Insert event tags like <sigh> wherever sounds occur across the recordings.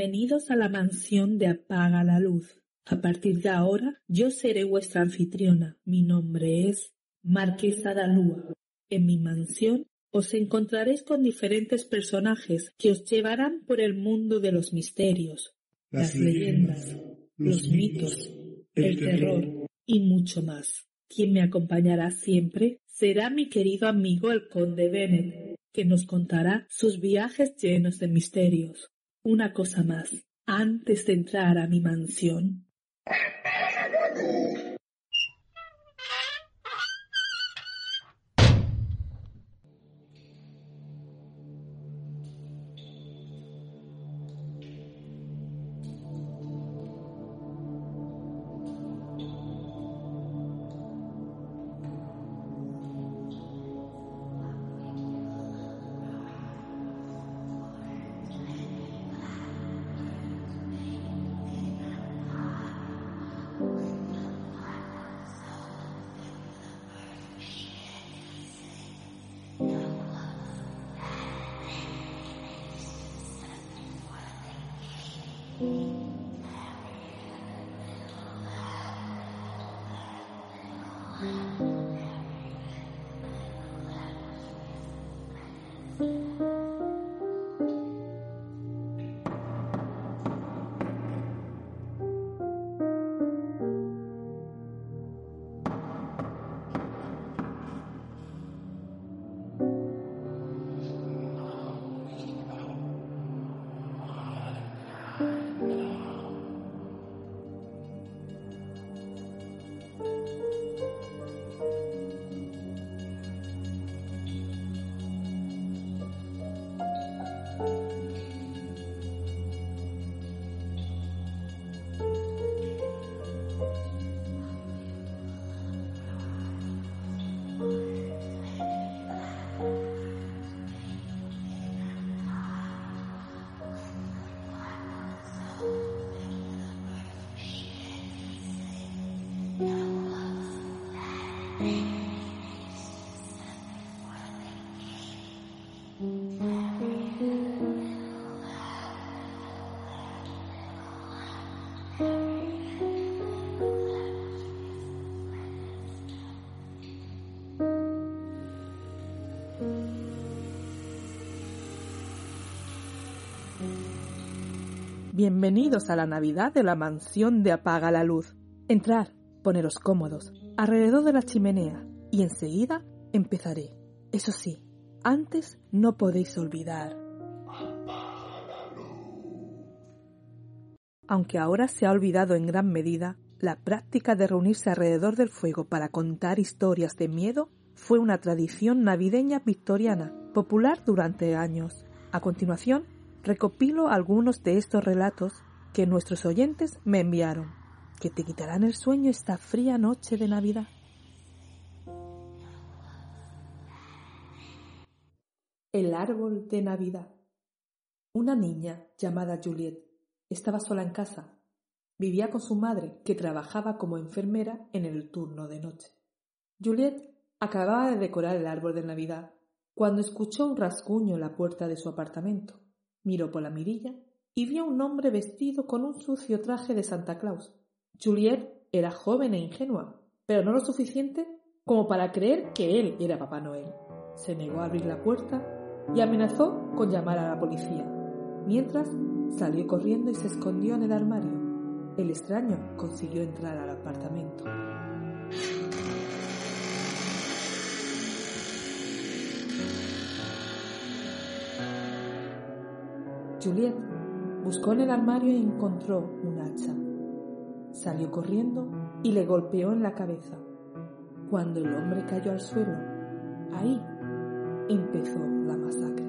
Bienvenidos a la mansión de Apaga la Luz. A partir de ahora, yo seré vuestra anfitriona. Mi nombre es Marquesa Dalúa. En mi mansión os encontraréis con diferentes personajes que os llevarán por el mundo de los misterios, las, leyendas, los mitos, el terror y mucho más. Quien me acompañará siempre será mi querido amigo el conde Bennett, que nos contará sus viajes llenos de misterios. Una cosa más. Antes de entrar a mi mansión. Mm-hmm. Bienvenidos a la Navidad de la mansión de Apaga la Luz. Entrad, poneros cómodos, alrededor de la chimenea, y enseguida empezaré. Eso sí, antes no podéis olvidar. Aunque ahora se ha olvidado en gran medida, la práctica de reunirse alrededor del fuego para contar historias de miedo fue una tradición navideña victoriana, popular durante años. A continuación, recopilo algunos de estos relatos que nuestros oyentes me enviaron, que te quitarán el sueño esta fría noche de Navidad. El árbol de Navidad. Una niña llamada Juliet estaba sola en casa. Vivía con su madre, que trabajaba como enfermera en el turno de noche. Juliet acababa de decorar el árbol de Navidad cuando escuchó un rasguño en la puerta de su apartamento. Miró por la mirilla y vio a un hombre vestido con un sucio traje de Santa Claus. Juliet era joven e ingenua, pero no lo suficiente como para creer que él era Papá Noel. Se negó a abrir la puerta y amenazó con llamar a la policía. Mientras salió corriendo y se escondió en el armario. El extraño consiguió entrar al apartamento. Juliet buscó en el armario y encontró un hacha. Salió corriendo y le golpeó en la cabeza. Cuando el hombre cayó al suelo, ahí empezó la masacre.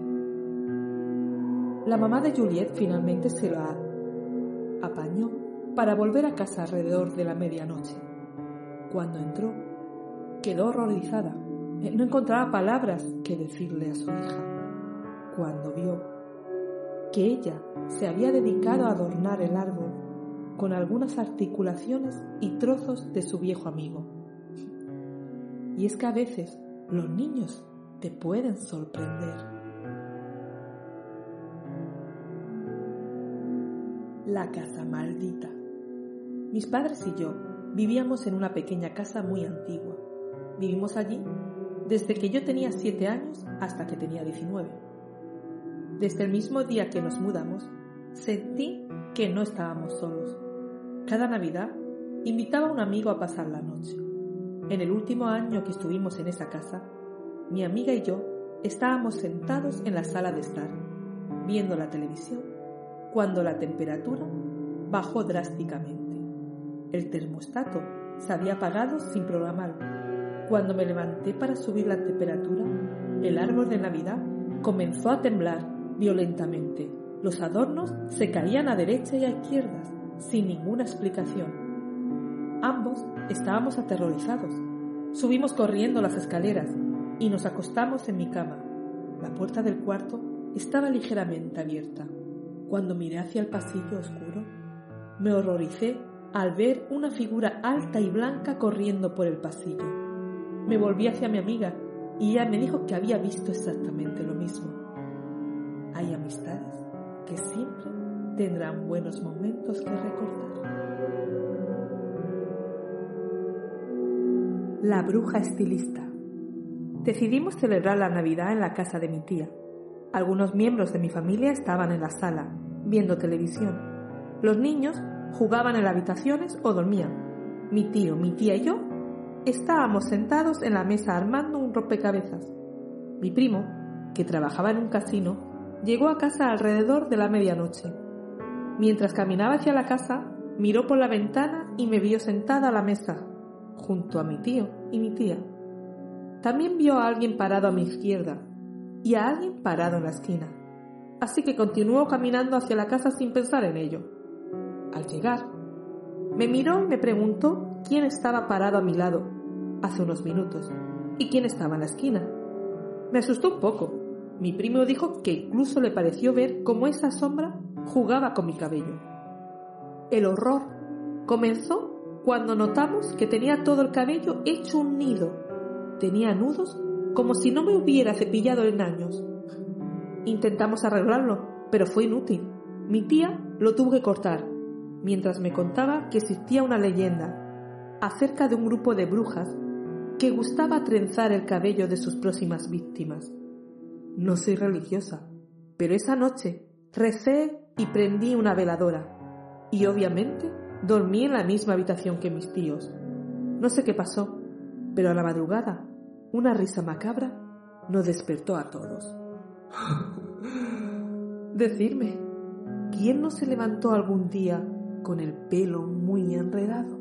La mamá de Juliet finalmente se la apañó para volver a casa alrededor de la medianoche. Cuando entró, quedó horrorizada. No encontraba palabras que decirle a su hija. Cuando vio que ella se había dedicado a adornar el árbol con algunas articulaciones y trozos de su viejo amigo. Y es que a veces los niños te pueden sorprender. La casa maldita. Mis padres y yo vivíamos en una pequeña casa muy antigua. Vivimos allí desde que yo tenía siete años hasta que tenía 19. Desde el mismo día que nos mudamos, sentí que no estábamos solos. Cada Navidad invitaba a un amigo a pasar la noche. En el último año que estuvimos en esa casa, mi amiga y yo estábamos sentados en la sala de estar, viendo la televisión, cuando la temperatura bajó drásticamente. El termostato se había apagado sin programar. Cuando me levanté para subir la temperatura, el árbol de Navidad comenzó a temblar violentamente. Los adornos se caían a derecha y a izquierdas sin ninguna explicación. Ambos estábamos aterrorizados. Subimos corriendo las escaleras y nos acostamos en mi cama. La puerta del cuarto estaba ligeramente abierta. Cuando miré hacia el pasillo oscuro, me horroricé al ver una figura alta y blanca corriendo por el pasillo. Me volví hacia mi amiga y ella me dijo que había visto exactamente lo mismo. Hay amistades que siempre tendrán buenos momentos que recordar. La bruja estilista. Decidimos celebrar la Navidad en la casa de mi tía. Algunos miembros de mi familia estaban en la sala, viendo televisión. Los niños jugaban en las habitaciones o dormían. Mi tío, mi tía y yo estábamos sentados en la mesa armando un rompecabezas. Mi primo, que trabajaba en un casino, llegó a casa alrededor de la medianoche. Mientras caminaba hacia la casa, miró por la ventana y me vio sentada a la mesa, junto a mi tío y mi tía. También vio a alguien parado a mi izquierda y a alguien parado en la esquina. Así que continuó caminando hacia la casa sin pensar en ello. Al llegar, me miró y me preguntó quién estaba parado a mi lado hace unos minutos y quién estaba en la esquina. Me asustó un poco. Mi primo dijo que incluso le pareció ver cómo esa sombra jugaba con mi cabello. El horror comenzó cuando notamos que tenía todo el cabello hecho un nido. Tenía nudos como si no me hubiera cepillado en años. Intentamos arreglarlo, pero fue inútil. Mi tía lo tuvo que cortar, mientras me contaba que existía una leyenda acerca de un grupo de brujas que gustaba trenzar el cabello de sus próximas víctimas. No soy religiosa, pero esa noche recé y prendí una veladora. Y obviamente dormí en la misma habitación que mis tíos. No sé qué pasó, pero a la madrugada una risa macabra nos despertó a todos. <laughs> Decirme, ¿quién no se levantó algún día con el pelo muy enredado?